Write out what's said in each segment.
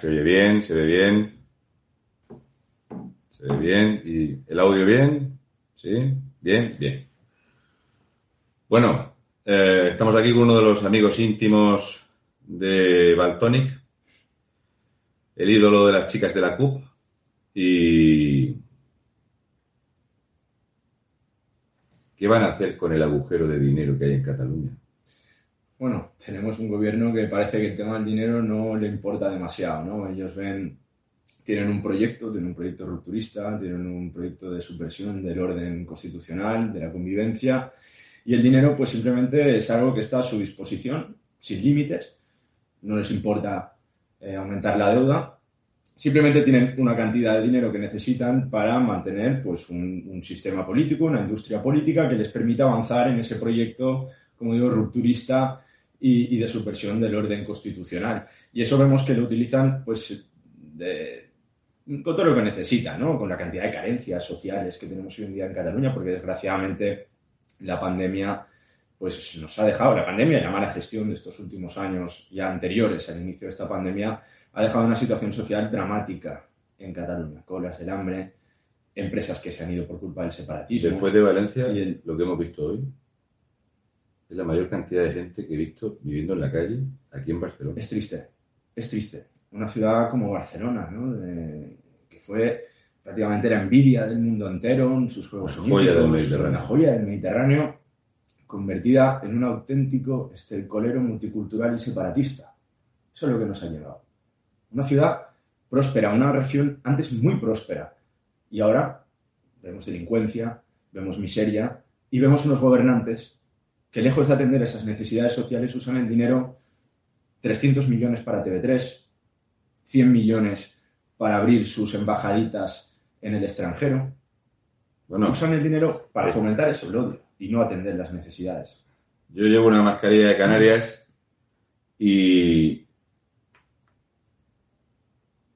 Se oye bien, se ve bien. Se ve bien. ¿Y el audio bien? ¿Sí? Bien, bien. Bueno, eh, estamos aquí con uno de los amigos íntimos de Baltonic, el ídolo de las chicas de la CUP. Y. ¿Qué van a hacer con el agujero de dinero que hay en Cataluña? Bueno, tenemos un gobierno que parece que el tema del dinero no le importa demasiado, ¿no? Ellos ven, tienen un proyecto, tienen un proyecto rupturista, tienen un proyecto de subversión del orden constitucional, de la convivencia, y el dinero pues simplemente es algo que está a su disposición, sin límites, no les importa eh, aumentar la deuda, simplemente tienen una cantidad de dinero que necesitan para mantener pues un, un sistema político, una industria política que les permita avanzar en ese proyecto, como digo, rupturista y, y, de subversión del orden constitucional. Y eso vemos que lo utilizan pues de, con todo lo que necesitan, ¿no? con la cantidad de carencias sociales que tenemos hoy en día en Cataluña, porque desgraciadamente la pandemia pues nos ha dejado, la pandemia la mala gestión de estos últimos años ya anteriores al inicio de esta pandemia, ha dejado una situación social dramática en Cataluña, colas del hambre, empresas que se han ido por culpa del separatismo. Después de Valencia, y el... lo que hemos visto hoy, es la mayor cantidad de gente que he visto viviendo en la calle aquí en Barcelona. Es triste, es triste. Una ciudad como Barcelona, ¿no? De, que fue prácticamente la envidia del mundo entero en sus Juegos la joya del Mediterráneo. la joya del Mediterráneo, convertida en un auténtico estercolero multicultural y separatista. Eso es lo que nos ha llevado. Una ciudad próspera, una región antes muy próspera. Y ahora vemos delincuencia, vemos miseria y vemos unos gobernantes que lejos de atender esas necesidades sociales usan el dinero 300 millones para TV3, 100 millones para abrir sus embajaditas en el extranjero. Bueno, usan el dinero para fomentar eso, el odio, y no atender las necesidades. Yo llevo una mascarilla de Canarias y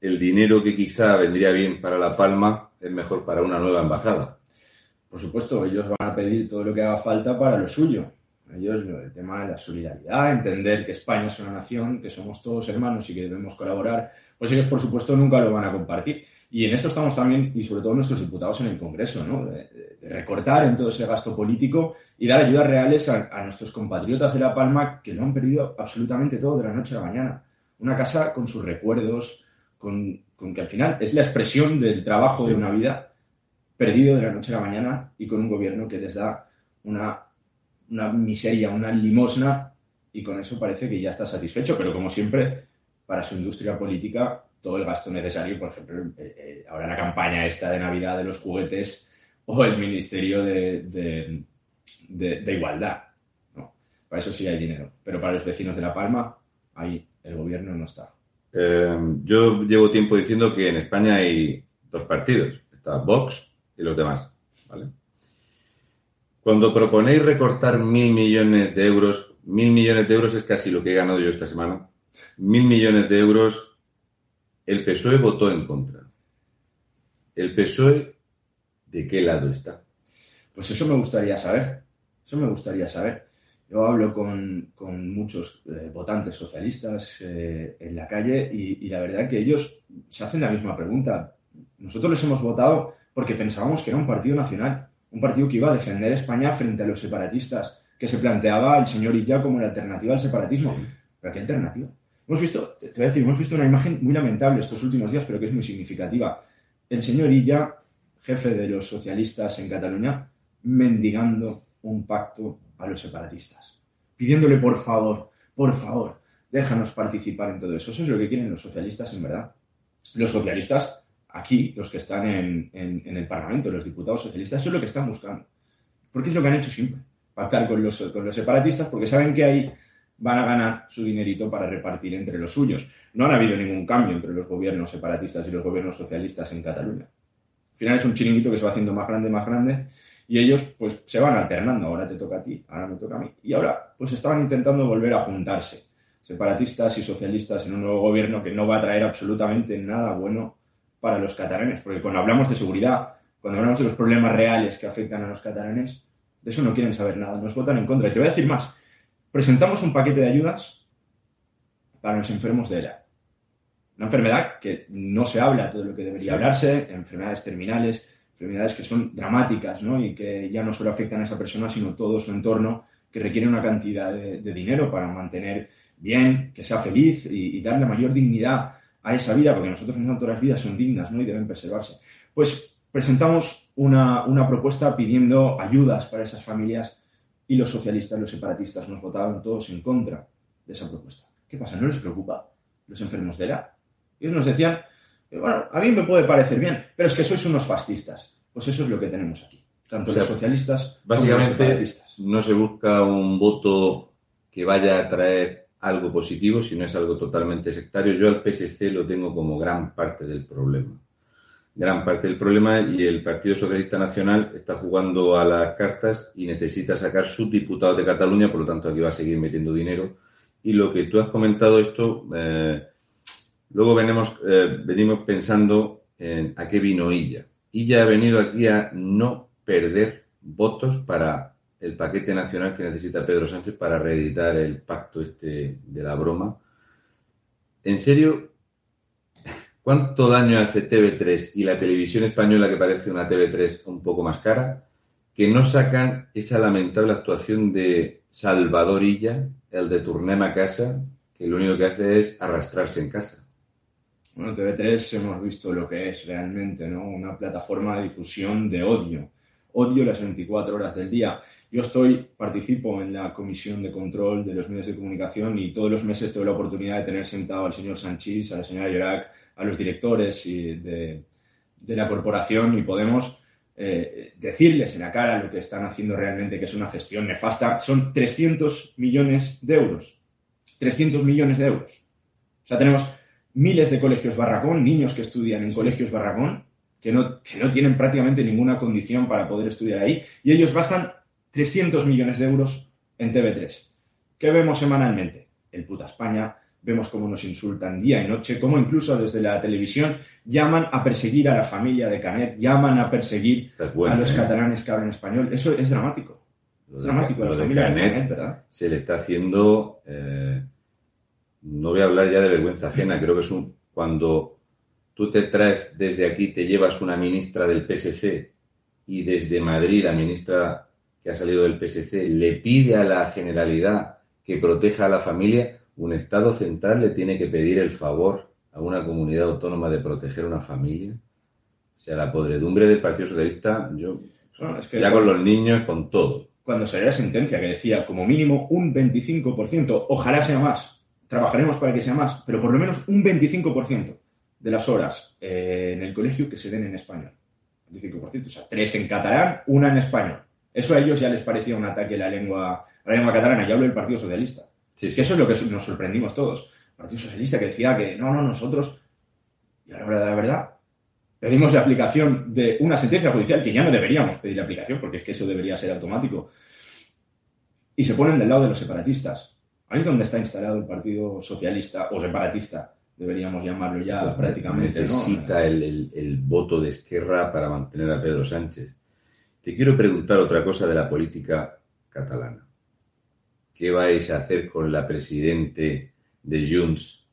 el dinero que quizá vendría bien para La Palma es mejor para una nueva embajada. Por supuesto, ellos van a pedir todo lo que haga falta para lo suyo. Ellos, el tema de la solidaridad, entender que España es una nación, que somos todos hermanos y que debemos colaborar, pues ellos, por supuesto, nunca lo van a compartir. Y en eso estamos también, y sobre todo nuestros diputados en el Congreso, ¿no? de, de recortar en todo ese gasto político y dar ayudas reales a, a, nuestros compatriotas de La Palma que lo han perdido absolutamente todo de la noche a la mañana. Una casa con sus recuerdos, con, con que al final es la expresión del trabajo sí. de una vida perdido de la noche a la mañana y con un gobierno que les da una una miseria, una limosna, y con eso parece que ya está satisfecho, pero como siempre, para su industria política, todo el gasto necesario, por ejemplo, eh, eh, ahora la campaña esta de Navidad de los juguetes o el Ministerio de, de, Igualdad. Para eso sí hay dinero, pero para los vecinos de La Palma, ahí el gobierno no está. Eh, yo llevo tiempo diciendo que en España hay dos partidos, está Vox y los demás, ¿vale? Cuando proponéis recortar mil millones de euros, mil millones de euros es casi lo que he ganado yo esta semana, mil millones de euros, el PSOE votó en contra. ¿El PSOE de qué lado está? Pues eso me gustaría saber, eso me gustaría saber. Yo hablo con, con muchos eh, votantes socialistas eh, en la calle y, y la verdad que ellos se hacen la misma pregunta. Nosotros les hemos votado porque pensábamos que era un partido nacional un partido que iba a defender España frente a los separatistas, que se planteaba el señor Illa como la alternativa al separatismo. Sí. ¿Pero qué alternativa? Hemos visto, te voy a decir, hemos visto una imagen muy lamentable estos últimos días, pero que es muy significativa. El señor Illa, jefe de los socialistas en Cataluña, mendigando un pacto a los separatistas, pidiéndole por favor, por favor, déjanos participar en todo eso. Eso es lo que quieren los socialistas en verdad. Los socialistas aquí, los que están en, en, en, el Parlamento, los diputados socialistas, eso es lo que están buscando. Porque es lo que han hecho siempre. pactar con los, con los separatistas porque saben que ahí van a ganar su dinerito para repartir entre los suyos. No ha habido ningún cambio entre los gobiernos separatistas y los gobiernos socialistas en Cataluña. Al final es un chiringuito que se va haciendo más grande, más grande, y ellos pues se van alternando. Ahora te toca a ti, ahora me toca a mí. Y ahora pues estaban intentando volver a juntarse, separatistas y socialistas en un nuevo gobierno que no va a traer absolutamente nada bueno para los catalanes, porque cuando hablamos de seguridad, cuando hablamos de los problemas reales que afectan a los catalanes, de eso no quieren saber nada, nos votan en contra. Y te voy a decir más, presentamos un paquete de ayudas para los enfermos de ELA. Una enfermedad que no se habla todo lo que debería hablarse, enfermedades terminales, enfermedades que son dramáticas ¿no? y que ya no solo afectan a esa persona, sino todo su entorno, que requiere una cantidad de, dinero para mantener bien, que sea feliz y, darle mayor dignidad a esa vida, porque nosotros pensamos que todas las vidas son dignas ¿no? y deben preservarse. Pues presentamos una, una propuesta pidiendo ayudas para esas familias y los socialistas, los separatistas, nos votaban todos en contra de esa propuesta. ¿Qué pasa? ¿No les preocupa los enfermos de la? Ellos nos decían, eh, bueno, a mí me puede parecer bien, pero es que sois unos fascistas. Pues eso es lo que tenemos aquí. Tanto los socialistas básicamente, como los separatistas. No se busca un voto que vaya a traer algo positivo, sino es algo totalmente sectario. Yo al PSC lo tengo como gran parte del problema gran parte del problema y el Partido Socialista Nacional está jugando a las cartas y necesita sacar sus diputados de Cataluña, por lo tanto aquí va a seguir metiendo dinero. Y lo que tú has comentado esto, eh, luego venimos, eh, venimos pensando en a qué vino Illa. Illa ha venido aquí a no perder votos para el paquete nacional que necesita Pedro Sánchez para reeditar el pacto este de la broma. En serio, ¿Cuánto daño hace TV3 y la televisión española, que parece una TV3 un poco más cara, que no sacan esa lamentable actuación de Salvador Illa, el de Turnema casa, que lo único que hace es arrastrarse en casa? Bueno, TV3 hemos visto lo que es realmente, ¿no? Una plataforma de difusión de odio. Odio las 24 horas del día. Yo estoy, participo en la comisión de control de los medios de comunicación y todos los meses tengo la oportunidad de tener sentado al señor Sanchís, a la señora Llorac, a los directores y de, la corporación y podemos eh, decirles en la cara lo que están haciendo realmente, que es una gestión nefasta. Son 300 millones de euros. 300 millones de euros. O sea, tenemos miles de colegios barracón, niños que estudian en colegios barracón, que no, que no tienen prácticamente ninguna condición para poder estudiar ahí, y ellos gastan 300 millones de euros en TV3. ¿Qué vemos semanalmente? El puta España, vemos cómo nos insultan día y noche, cómo incluso desde la televisión llaman a perseguir a la familia de Canet, llaman a perseguir a los ¿eh? catalanes que hablan español. Eso es dramático. es dramático. la familia de Canet, ¿verdad? Se le está haciendo, eh, no voy a hablar ya de vergüenza ajena, creo que es un, cuando tú te traes desde aquí, te llevas una ministra del PSC y desde Madrid la ministra que ha salido del PSC le pide a la Generalidad que proteja a la familia, un Estado central le tiene que pedir el favor a una comunidad autónoma de proteger una familia. O sea, la podredumbre del Partido Socialista, yo, ya con los niños, con todo. Cuando salió la sentencia que decía como mínimo un 25%, ojalá sea más, trabajaremos para que sea más, pero por lo menos un 25% de las horas eh, en el colegio que se den en español. 25%, o sea, tres en catalán, una en español. Eso a ellos ya les parecía un ataque a la lengua, a la lengua catalana, ya hablo del Partido Socialista. Sí, Que eso es lo que nos sorprendimos todos. El Partido Socialista que decía que no, no, nosotros, y a la hora de la verdad, pedimos la aplicación de una sentencia judicial que ya no deberíamos pedir la aplicación, porque es que eso debería ser automático. Y se ponen del lado de los separatistas. Ahí es donde está instalado el Partido Socialista o separatista, deberíamos llamarlo ya prácticamente. Necesita el, el voto de Esquerra para mantener a Pedro Sánchez. Te quiero preguntar otra cosa de la política catalana. ¿Qué vais a hacer con la presidente de Junts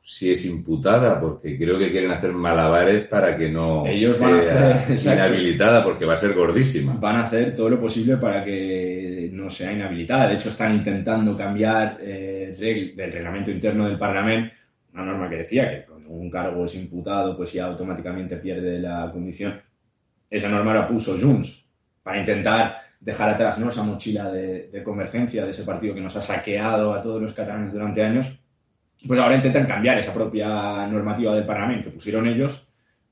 si es imputada? Porque creo que quieren hacer malabares para que no sea inhabilitada, porque va a ser gordísima. Van a hacer todo lo posible para que no sea inhabilitada. De hecho, están intentando cambiar eh, el reglamento interno del Parlamento, una norma que decía que con un cargo es imputado, pues ya automáticamente pierde la condición. Esa norma la puso Junts para intentar dejar atrás ¿no? esa mochila de, convergencia de ese partido que nos ha saqueado a todos los catalanes durante años, pues ahora intentan cambiar esa propia normativa del Parlamento que pusieron ellos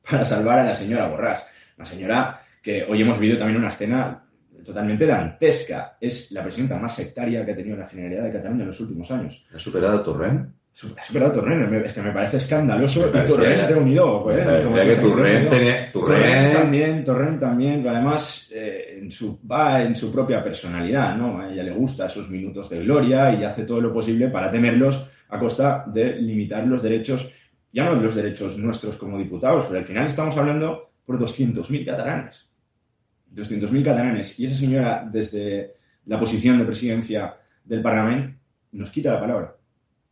para salvar a la señora Borrás. La señora que hoy hemos visto también una escena totalmente dantesca. Es la presidenta más sectaria que ha tenido la Generalidad de Cataluña en los últimos años. ¿Ha superado a Torrent? Superado a Torrent, me- es que me parece escandaloso. Me y parecía- Torrent te unido, pues, que tenía- también, Torrent también, que además eh, en su, va en su propia personalidad, ¿no? A ella le gusta esos minutos de gloria y hace todo lo posible para tenerlos a costa de limitar los derechos, ya no los derechos nuestros como diputados, pero al final estamos hablando por 200.000 catalanes. 200.000 catalanes. Y esa señora, desde la posición de presidencia del Parlamento, nos quita la palabra.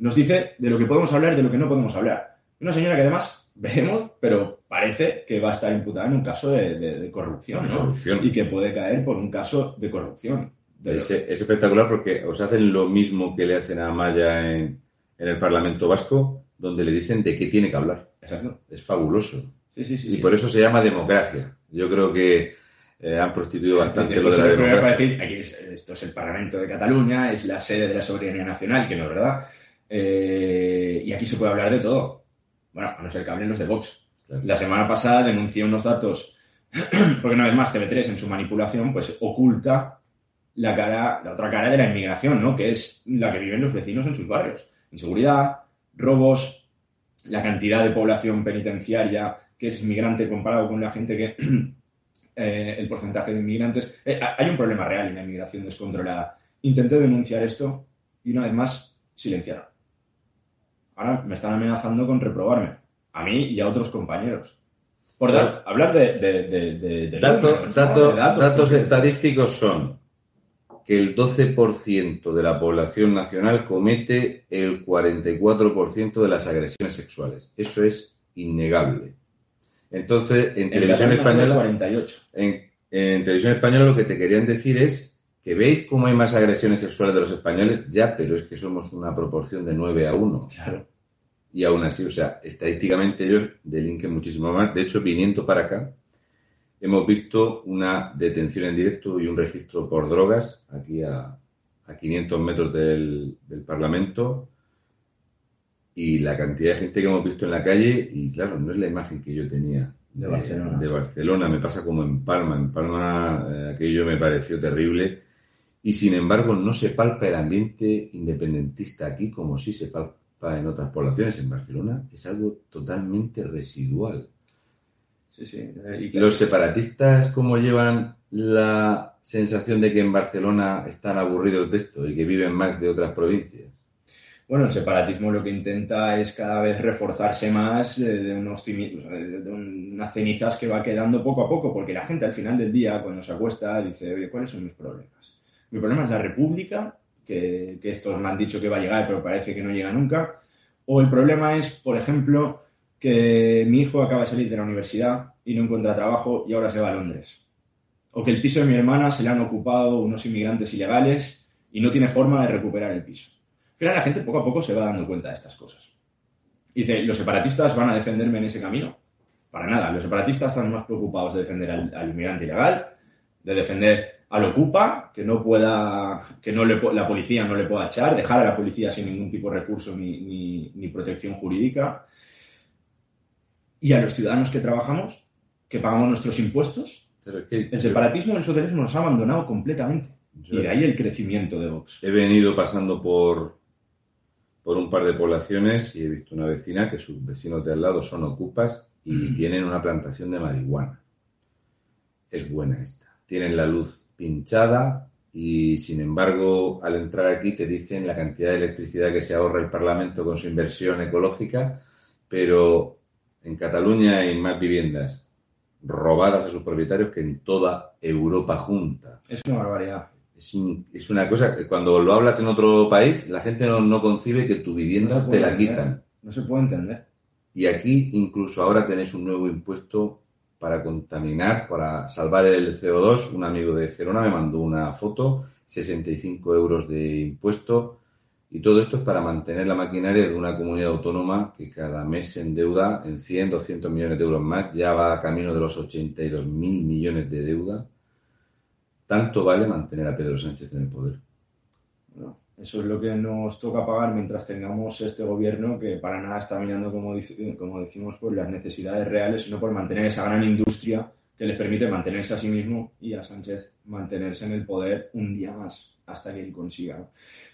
Nos dice de lo que podemos hablar y de lo que no podemos hablar. Una señora que además veremos, pero parece que va a estar imputada en un caso de, de- de corrupción, ¿no? Corrupción. Y que puede caer por un caso de corrupción. De- Es, es espectacular porque os hacen lo mismo que le hacen a Maya en, en el Parlamento Vasco, donde le dicen de qué tiene que hablar. Exacto. Es fabuloso. Sí, sí, sí. Y sí. por eso se llama democracia. Yo creo que eh, han prostituido bastante lo de la democracia. decir, aquí es- esto es el Parlamento de Cataluña, es la sede de la soberanía nacional, que no es verdad. Eh, y aquí se puede hablar de todo. Bueno, a no ser que hablen los de Vox. La semana pasada denuncié unos datos, porque una vez más TV3 en su manipulación, pues oculta la cara, la otra cara de la inmigración, ¿no? Que es la que viven los vecinos en sus barrios. Inseguridad, robos, la cantidad de población penitenciaria que es inmigrante comparado con la gente que eh, el porcentaje de inmigrantes. Eh, hay un problema real en la inmigración descontrolada. Intenté denunciar esto y una vez más silenciaron. Ahora me están amenazando con reprobarme, a mí y a otros compañeros. Por dar- hablar de, de, de, de- de Dato- números, ¿no? dato- De datos porque- estadísticos son que el 12% de la población nacional comete el 44% de las agresiones sexuales. Eso es innegable. Entonces, en En televisión española, 48. en, en televisión española lo que te querían decir es que veis cómo hay más agresiones sexuales de los españoles, ya, pero es que somos una proporción de 9 a 1. Claro. Y aún así, o sea, estadísticamente ellos delinquen muchísimo más. De hecho, viniendo para acá, hemos visto una detención en directo y un registro por drogas aquí a, a 500 metros del, del Parlamento. Y la cantidad de gente que hemos visto en la calle, y claro, no es la imagen que yo tenía De Barcelona. de Barcelona. Me pasa como en Palma. En Palma eh, aquello me pareció terrible. Y sin embargo, no se palpa el ambiente independentista aquí como sí se palpa en otras poblaciones. En Barcelona es algo totalmente residual. Sí, sí. eh, Y ¿Y que- los separatistas cómo llevan la sensación de que en Barcelona están aburridos de esto y que viven más de otras provincias? Bueno, el separatismo lo que intenta es cada vez reforzarse más de, unos de, de unas cenizas que va quedando poco a poco, porque la gente al final del día, cuando se acuesta, dice, oye, ¿cuáles son mis problemas? Mi problema es la república, que, estos me han dicho que va a llegar, pero parece que no llega nunca. O el problema es, por ejemplo, que mi hijo acaba de salir de la universidad y no encuentra trabajo y ahora se va a Londres. O que el piso de mi hermana se le han ocupado unos inmigrantes ilegales y no tiene forma de recuperar el piso. Al la gente poco a poco se va dando cuenta de estas cosas. Dice, ¿los separatistas van a defenderme en ese camino? Para nada, los separatistas están más preocupados de defender al, al inmigrante ilegal, de defender al ocupa, que no pueda, que no le, la policía no le pueda echar, dejar a la policía sin ningún tipo de recurso ni, ni- ni protección jurídica, y a los ciudadanos que trabajamos, que pagamos nuestros impuestos. Pero es que El separatismo y el socialismo nos ha abandonado completamente. yo- Y de ahí el crecimiento de Vox. He venido pasando por, por un par de poblaciones y he visto una vecina que sus vecinos de al lado son ocupas y tienen una plantación de marihuana. Es buena esta. Tienen la luz pinchada y, sin embargo, al entrar aquí te dicen la cantidad de electricidad que se ahorra el Parlamento con su inversión ecológica, pero en Cataluña hay más viviendas robadas a sus propietarios que en toda Europa junta. Es una barbaridad. Es, un- es una cosa que cuando lo hablas en otro país, la gente no, no concibe que tu vivienda te la entender. quitan. No se puede entender. Y aquí incluso ahora tenéis un nuevo impuesto para contaminar, para salvar el CO2. Un amigo de Gerona me mandó una foto, 65 euros de impuesto. Y todo esto es para mantener la maquinaria de una comunidad autónoma que cada mes se endeuda en 100, 200 millones de euros más. Ya va a camino de los 82 mil millones de deuda. Tanto vale mantener a Pedro Sánchez en el poder. Eso es lo que nos toca pagar mientras tengamos este gobierno que para nada está mirando, como, dice- como decimos, por las necesidades reales, sino por mantener esa gran industria que les permite mantenerse a sí mismo y a Sánchez mantenerse en el poder un día más hasta que él consiga.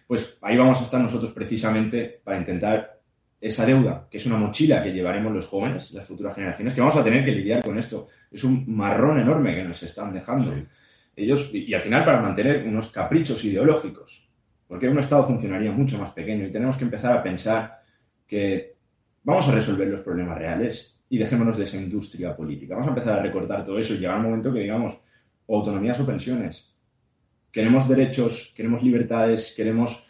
Pues ahí vamos a estar nosotros precisamente para intentar esa deuda, que es una mochila que llevaremos los jóvenes, las futuras generaciones, que vamos a tener que lidiar con esto. Es un marrón enorme que nos están dejando. Ellos, y, y al final para mantener unos caprichos ideológicos, porque un Estado funcionaría mucho más pequeño y tenemos que empezar a pensar que vamos a resolver los problemas reales y dejémonos de esa industria política. Vamos a empezar a recortar todo eso y llegar un momento que digamos o autonomías o pensiones. Queremos derechos, queremos libertades, queremos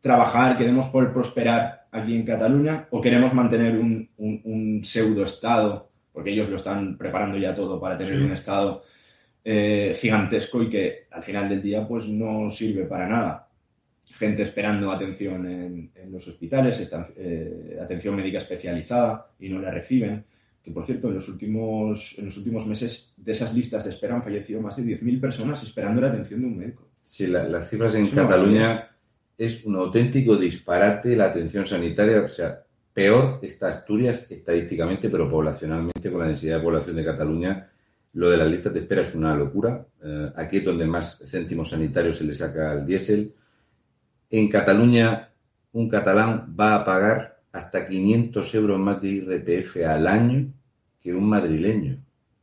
trabajar, queremos poder prosperar aquí en Cataluña o queremos mantener un, un, un pseudo-estado, porque ellos lo están preparando ya todo para tener Sí. un estado eh, gigantesco y que al final del día pues no sirve para nada. Gente esperando atención en, en los hospitales, esta- eh, atención médica especializada y no la reciben. Que por cierto, en los últimos, en los últimos meses de esas listas de espera han fallecido más de 10.000 personas esperando la atención de un médico. Sí, la- las cifras en Es Cataluña es un auténtico disparate la atención sanitaria. O sea, peor está Asturias estadísticamente, pero poblacionalmente, con la densidad de población de Cataluña, lo de las listas de espera es una locura. Eh, aquí es donde más céntimos sanitarios se le saca al diésel. En Cataluña, un catalán va a pagar hasta 500 euros más de IRPF al año que un madrileño.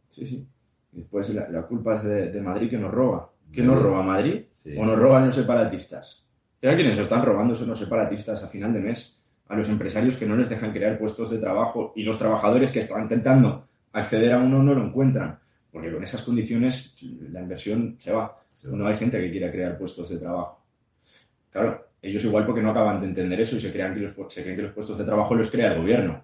Sí, sí. Y después la, la culpa es de, de Madrid que nos roba. ¿Qué nos roba Madrid? Sí. ¿O nos roban los separatistas? ¿Sabes quiénes están robando son los separatistas a final de mes? A los empresarios que no les dejan crear puestos de trabajo y los trabajadores que están intentando acceder a uno no lo encuentran. Porque con esas condiciones la inversión se va. Se va. No hay gente que quiera crear puestos de trabajo. Claro, ellos igual porque no acaban de entender eso y se, crean que los, se creen que los puestos de trabajo los crea el gobierno.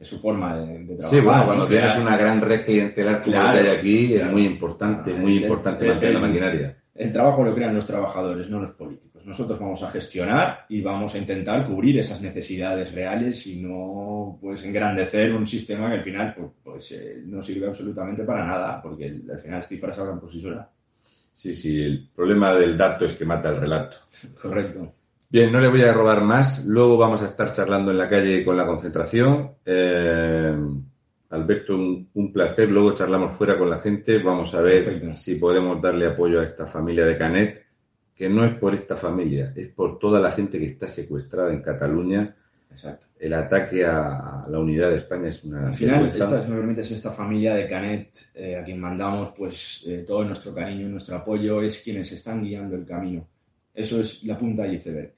Es su forma de, de trabajar. Sí, bueno, ¿no? cuando Crear- tienes una gran red clientelar como Claro, la que hay aquí, claro. es muy importante, Ah, muy el- importante el- mantener la maquinaria. El trabajo lo crean los trabajadores, no los políticos. Nosotros vamos a gestionar y vamos a intentar cubrir esas necesidades reales y no pues engrandecer un sistema que al final pues, pues, eh, no sirve absolutamente para nada, porque al final las cifras hablan por sí solas. Sí, sí, el problema del dato es que mata el relato. Correcto. Bien, no le voy a robar más. Luego vamos a estar charlando en la calle con la concentración. Eh, Alberto, un, un placer. Luego charlamos fuera con la gente. Vamos a ver Perfecto. si podemos darle apoyo a esta familia de Canet, que no es por esta familia, es por toda la gente que está secuestrada en Cataluña. Exacto. El ataque a la unidad de España es una Al final, esta, permites, esta familia de Canet, eh, a quien mandamos pues eh, todo nuestro cariño y nuestro apoyo, es quienes están guiando el camino. Eso es la punta del iceberg.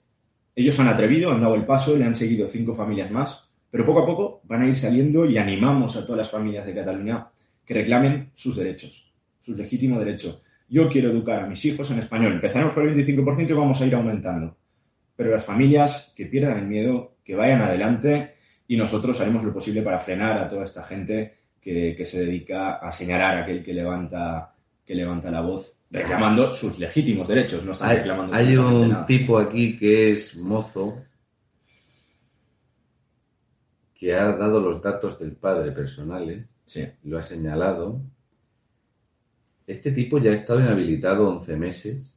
Ellos han atrevido, han dado el paso, le han seguido cinco familias más, pero poco a poco van a ir saliendo y animamos a todas las familias de Cataluña que reclamen sus derechos, su legítimo derecho. Yo quiero educar a mis hijos en español. Empezaremos por el 25% y vamos a ir aumentando. Pero las familias que pierdan el miedo, que vayan adelante y nosotros haremos lo posible para frenar a toda esta gente que, que se dedica a señalar a aquel que levanta, que levanta la voz reclamando sus legítimos derechos. No están Hay, reclamando hay un nada. tipo aquí que es mozo que ha dado los datos del padre personales, Sí. lo ha señalado. Este tipo ya ha estado inhabilitado 11 meses.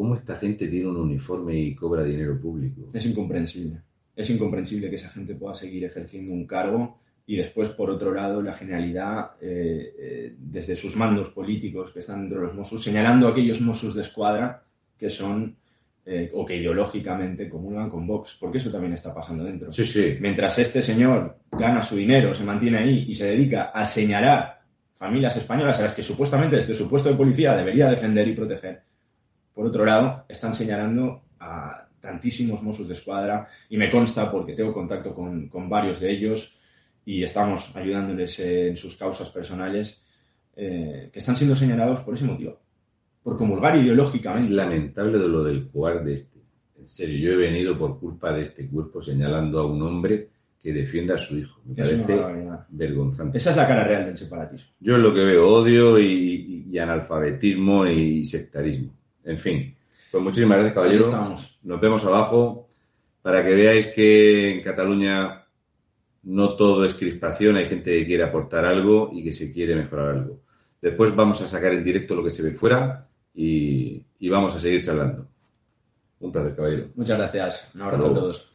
¿Cómo esta gente tiene un uniforme y cobra dinero público? Es incomprensible. Es incomprensible que esa gente pueda seguir ejerciendo un cargo y después, por otro lado, la generalidad, eh, eh, desde sus mandos políticos que están dentro de los Mossos, señalando a aquellos Mossos de escuadra que son eh, o que ideológicamente comulgan con Vox, porque eso también está pasando dentro. Sí, sí. Mientras este señor gana su dinero, se mantiene ahí y se dedica a señalar familias españolas a las que supuestamente desde su puesto de policía debería defender y proteger, por otro lado, están señalando a tantísimos Mossos de Escuadra y me consta porque tengo contacto con, con varios de ellos y estamos ayudándoles en sus causas personales eh, que están siendo señalados por ese motivo, por comulgar Es ideológicamente. lamentable de lo del coar de este. En serio, yo he venido por culpa de este cuerpo señalando a un hombre que defienda a su hijo. Me Es parece vergonzante. Esa es la cara real del separatismo. Yo es lo que veo odio y, y analfabetismo y sectarismo. En fin, pues muchísimas gracias, caballero. estamos. Nos vemos abajo para que veáis que en Cataluña no todo es crispación, hay gente que quiere aportar algo y que se quiere mejorar algo. Después vamos a sacar en directo lo que se ve fuera y, y vamos a seguir charlando. Un placer, caballero. Muchas gracias. Un abrazo a todos.